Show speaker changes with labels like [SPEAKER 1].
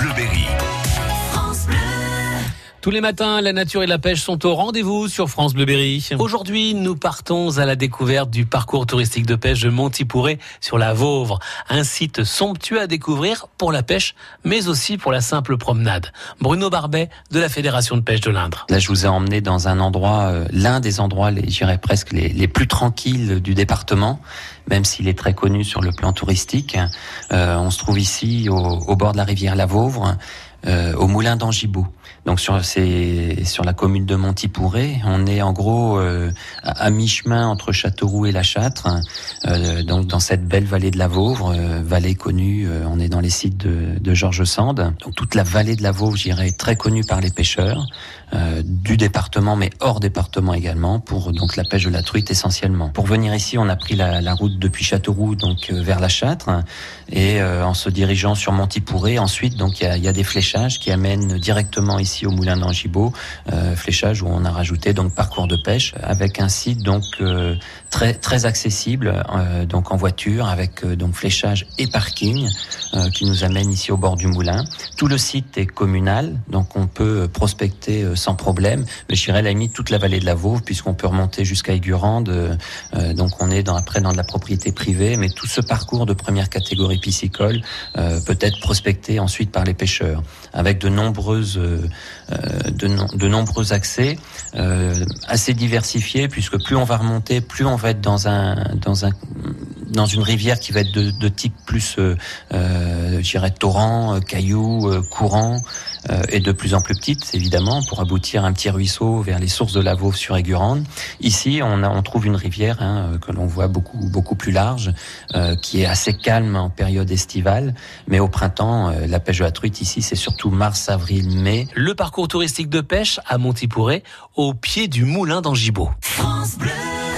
[SPEAKER 1] Bleuberry.
[SPEAKER 2] Tous les matins, la nature et la pêche sont au rendez-vous sur France Bleu Berry. Aujourd'hui, nous partons à la découverte du parcours touristique de pêche de Montipouré sur la Vauvre, un site somptueux à découvrir pour la pêche, mais aussi pour la simple promenade. Bruno Barbet de la Fédération de pêche de l'Indre.
[SPEAKER 3] Là, je vous ai emmené dans un endroit, euh, l'un des endroits, j'irais presque les, les, plus tranquilles du département, même s'il est très connu sur le plan touristique. Euh, on se trouve ici au, au, bord de la rivière La Vauvre, euh, au moulin d'Angibault. Donc sur c'est sur la commune de Montipouré, on est en gros euh, à, mi-chemin entre Châteauroux et La Châtre, euh, donc dans cette belle vallée de la Vauvre, euh, vallée connue. Euh, on est dans les sites de, de Georges Sand. Donc toute la vallée de la Vauvre, j'irais, très connue par les pêcheurs euh, du département, mais hors département également, pour donc la pêche de la truite essentiellement. Pour venir ici, on a pris la, la route depuis Châteauroux, donc vers La Châtre, et en se dirigeant sur Montipouré, ensuite donc il y a, y a des qui amènent directement ici au moulin d'Angibault, euh, fléchage où on a rajouté donc parcours de pêche avec un site donc euh, très très accessible euh, donc en voiture avec donc fléchage et parking qui nous amène ici au bord du moulin. Tout le site est communal donc on peut prospecter sans problème. Mais à la limite toute la vallée de la Vauve puisqu'on peut remonter jusqu'à Aigurande. donc on est dans, après dans de la propriété privée, mais tout ce parcours de première catégorie piscicole peut être prospecté ensuite par les pêcheurs avec de nombreuses de, no de, nombreux accès euh, assez diversifiés puisque plus on va remonter, plus on va être dans un dans un dans une rivière qui va être de, de type plus, euh, euh, je dirais, torrent, cailloux, euh, courant, euh, et de plus en plus petite, évidemment, pour aboutir à un petit ruisseau vers les sources de la Vauve sur Aigurande. Ici, on, a, on trouve une rivière hein, que l'on voit beaucoup, beaucoup plus large, euh, qui est assez calme en période estivale, mais au printemps, euh, la pêche de la truite ici, c'est surtout mars, avril, mai.
[SPEAKER 2] Le parcours touristique de pêche à Montipouré, au pied du moulin d'Angibault. France Bleu